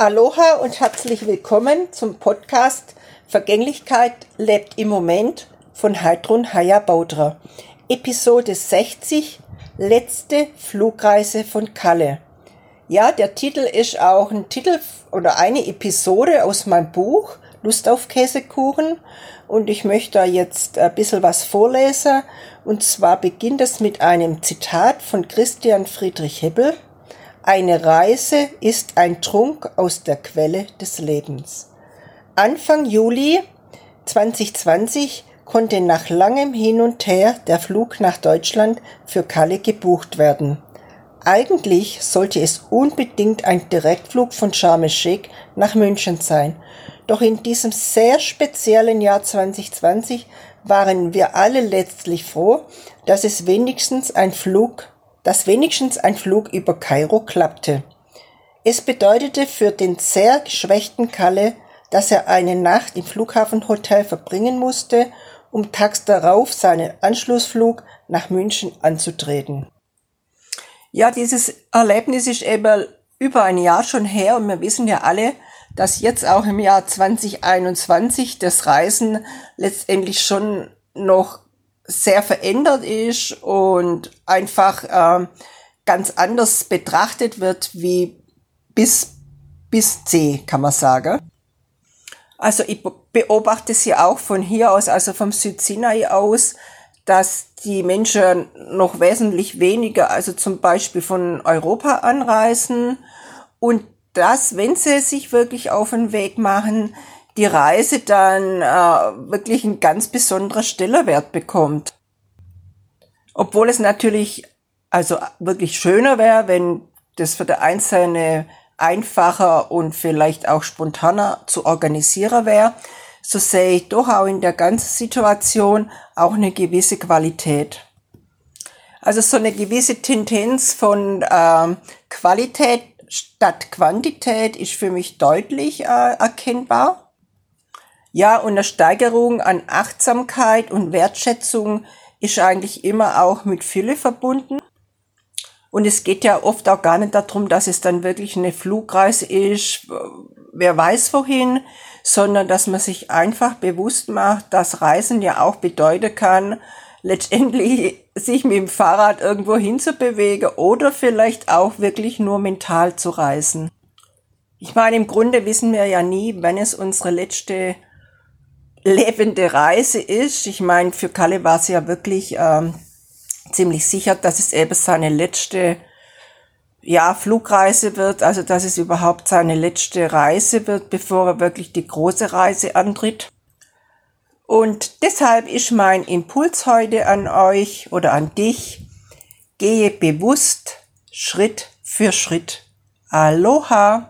Aloha und herzlich willkommen zum Podcast Vergänglichkeit lebt im Moment von Heidrun Haya Baudra. Episode 60 Letzte Flugreise von Kalle. Ja, der Titel ist auch ein Titel oder eine Episode aus meinem Buch Lust auf Käsekuchen und ich möchte da jetzt ein bisschen was vorlesen und zwar beginnt es mit einem Zitat von Christian Friedrich Hebbel eine Reise ist ein Trunk aus der Quelle des Lebens. Anfang Juli 2020 konnte nach langem Hin und Her der Flug nach Deutschland für Kalle gebucht werden. Eigentlich sollte es unbedingt ein Direktflug von Sharm el-Sheikh nach München sein. Doch in diesem sehr speziellen Jahr 2020 waren wir alle letztlich froh, dass es wenigstens ein Flug wenigstens ein Flug über Kairo klappte. Es bedeutete für den sehr geschwächten Kalle, dass er eine Nacht im Flughafenhotel verbringen musste, um tags darauf seinen Anschlussflug nach München anzutreten. Ja, dieses Erlebnis ist eben über ein Jahr schon her und wir wissen ja alle, dass jetzt auch im Jahr 2021 das Reisen letztendlich schon noch sehr verändert ist und einfach äh, ganz anders betrachtet wird wie bis, bis C, kann man sagen. Also ich beobachte sie auch von hier aus, also vom Südsinai aus, dass die Menschen noch wesentlich weniger, also zum Beispiel von Europa anreisen und dass, wenn sie sich wirklich auf den Weg machen, die Reise dann äh, wirklich ein ganz besonderer Stellerwert bekommt. Obwohl es natürlich also wirklich schöner wäre, wenn das für der Einzelne einfacher und vielleicht auch spontaner zu organisieren wäre, so sehe ich doch auch in der ganzen Situation auch eine gewisse Qualität. Also so eine gewisse Tendenz von äh, Qualität statt Quantität ist für mich deutlich äh, erkennbar. Ja, und eine Steigerung an Achtsamkeit und Wertschätzung ist eigentlich immer auch mit Fülle verbunden. Und es geht ja oft auch gar nicht darum, dass es dann wirklich eine Flugreise ist, wer weiß wohin, sondern dass man sich einfach bewusst macht, dass Reisen ja auch bedeuten kann, letztendlich sich mit dem Fahrrad irgendwo hinzubewegen oder vielleicht auch wirklich nur mental zu reisen. Ich meine, im Grunde wissen wir ja nie, wenn es unsere letzte lebende Reise ist. Ich meine, für Kalle war es ja wirklich ähm, ziemlich sicher, dass es eben seine letzte ja, Flugreise wird, also dass es überhaupt seine letzte Reise wird, bevor er wirklich die große Reise antritt. Und deshalb ist mein Impuls heute an euch oder an dich, gehe bewusst Schritt für Schritt. Aloha!